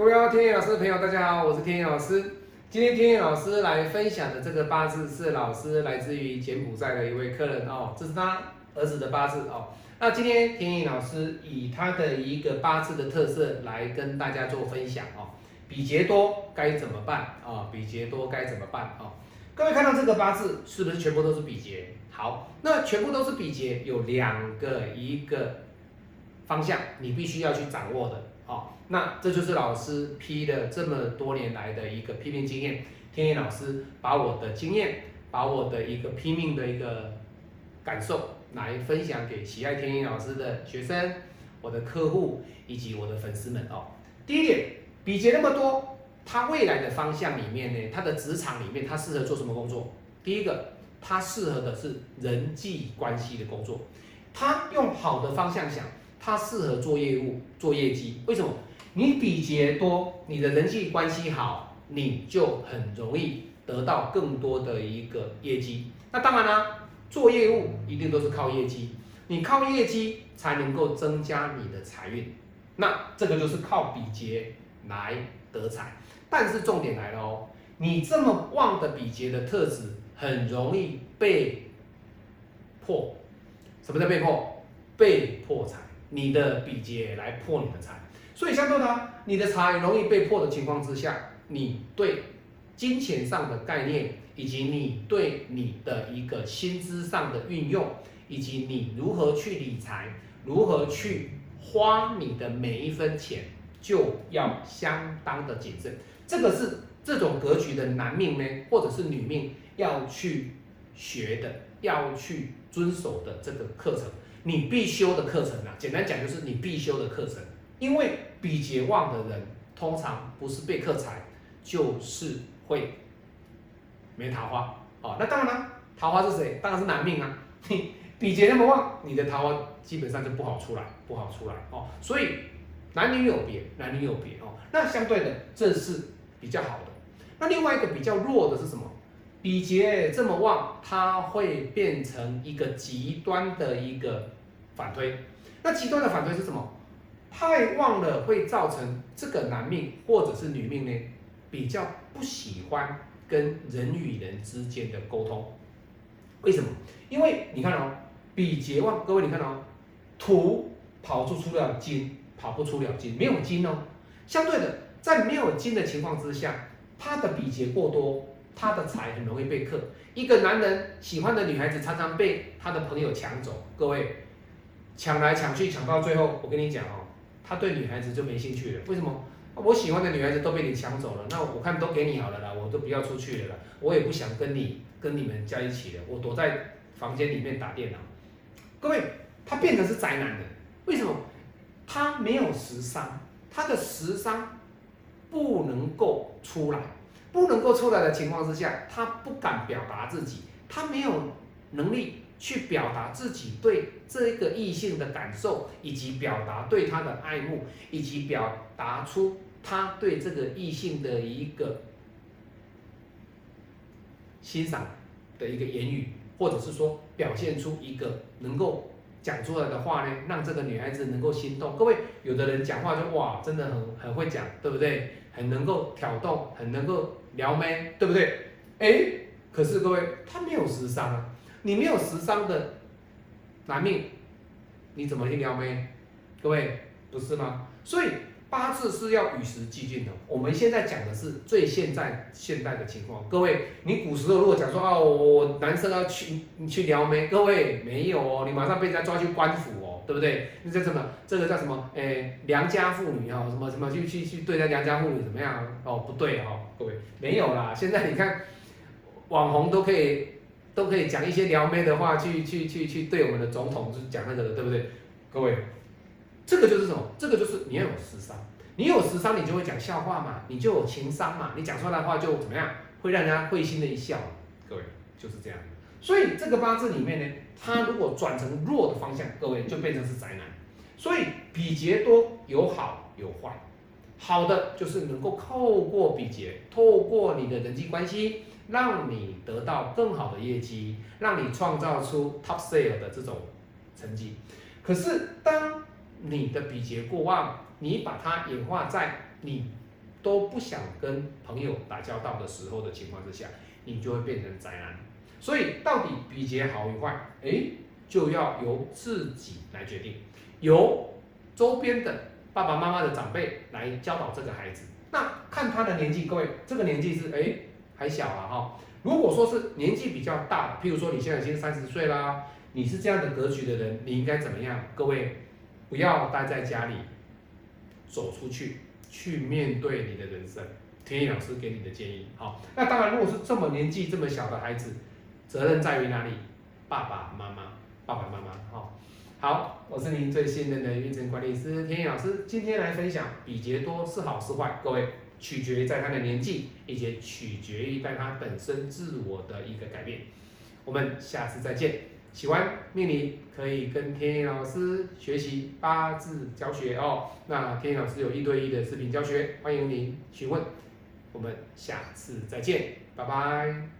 各位天野老师的朋友，大家好，我是天野老师。今天天野老师来分享的这个八字是老师来自于柬埔寨的一位客人哦，这是他儿子的八字哦。那今天天野老师以他的一个八字的特色来跟大家做分享哦。比劫多该怎么办啊？比劫多该怎么办啊？各位看到这个八字是不是全部都是比劫？好，那全部都是比劫，有两个一个方向，你必须要去掌握的。好，那这就是老师批的这么多年来的一个批命经验。天野老师把我的经验，把我的一个拼命的一个感受来分享给喜爱天野老师的学生、我的客户以及我的粉丝们哦。第一点，比劫那么多，他未来的方向里面呢，他的职场里面他适合做什么工作？第一个，他适合的是人际关系的工作，他用好的方向想。他适合做业务、做业绩，为什么？你比劫多，你的人际关系好，你就很容易得到更多的一个业绩。那当然啦，做业务一定都是靠业绩，你靠业绩才能够增加你的财运。那这个就是靠比劫来得财。但是重点来了哦，你这么旺的比劫的特质，很容易被破。什么叫被破？被破财。你的比劫来破你的财，所以相对的，你的财容易被破的情况之下，你对金钱上的概念，以及你对你的一个薪资上的运用，以及你如何去理财，如何去花你的每一分钱，就要相当的谨慎。这个是这种格局的男命呢，或者是女命要去学的，要去遵守的这个课程。你必修的课程啊，简单讲就是你必修的课程。因为比劫旺的人，通常不是被克财，就是会没桃花。哦，那当然了，桃花是谁？当然是男命啊。比劫那么旺，你的桃花基本上就不好出来，不好出来。哦，所以男女有别，男女有别。哦，那相对的，这是比较好的。那另外一个比较弱的是什么？比劫这么旺，它会变成一个极端的一个反推。那极端的反推是什么？太旺了会造成这个男命或者是女命呢，比较不喜欢跟人与人之间的沟通。为什么？因为你看哦，比劫旺，各位你看哦，土跑出出了金，跑不出了金，没有金哦。相对的，在没有金的情况之下，它的比劫过多。他的财很容易被克，一个男人喜欢的女孩子常常被他的朋友抢走。各位，抢来抢去，抢到最后，我跟你讲哦，他对女孩子就没兴趣了。为什么？我喜欢的女孩子都被你抢走了，那我看都给你好了啦，我都不要出去了啦，我也不想跟你跟你们在一起了，我躲在房间里面打电脑。各位，他变成是宅男的，为什么？他没有时商，他的时商不能够出来。不能够出来的情况之下，他不敢表达自己，他没有能力去表达自己对这个异性的感受，以及表达对他的爱慕，以及表达出他对这个异性的一个欣赏的一个言语，或者是说表现出一个能够讲出来的话呢，让这个女孩子能够心动。各位，有的人讲话就哇，真的很很会讲，对不对？很能够挑动，很能够。撩妹，对不对？哎，可是各位，他没有时商啊，你没有时商的男命，你怎么去撩妹？各位，不是吗？所以八字是要与时俱进的。我们现在讲的是最现在现代的情况。各位，你古时候如果讲说哦，我男生要去你去撩妹，各位没有哦，你马上被人家抓去官府对不对？那叫什么？这个叫什么？哎，良家妇女哈，什么什么去去去对待良家妇女怎么样？哦，不对哈。各位没有啦，现在你看网红都可以都可以讲一些撩妹的话，去去去去对我们的总统是讲那个的，对不对？各位，这个就是什么？这个就是你要有时商，你有时商，你就会讲笑话嘛，你就有情商嘛，你讲出来的话就怎么样，会让人家会心的一笑。各位就是这样，所以这个八字里面呢，它如果转成弱的方向，各位就变成是宅男。所以比劫多有好有坏。好的就是能够透过比劫，透过你的人际关系，让你得到更好的业绩，让你创造出 top sale 的这种成绩。可是当你的比劫过旺，你把它演化在你都不想跟朋友打交道的时候的情况之下，你就会变成宅男。所以到底比劫好与坏，哎，就要由自己来决定，由周边的爸爸妈妈的长辈来教导这个孩子。那看他的年纪，各位，这个年纪是哎还小啊哈。如果说是年纪比较大，譬如说你现在已经三十岁啦，你是这样的格局的人，你应该怎么样？各位，不要待在家里，走出去，去面对你的人生。天意老师给你的建议，好。那当然，如果是这么年纪这么小的孩子，责任在于哪里？爸爸妈妈，爸爸妈妈，好。好，我是您最信任的运程管理师天意老师，今天来分享比劫多是好是坏，各位。取决于在他的年纪，以及取决于在他本身自我的一个改变。我们下次再见。喜欢命理可以跟天野老师学习八字教学哦。那天野老师有一对一的视频教学，欢迎您询问。我们下次再见，拜拜。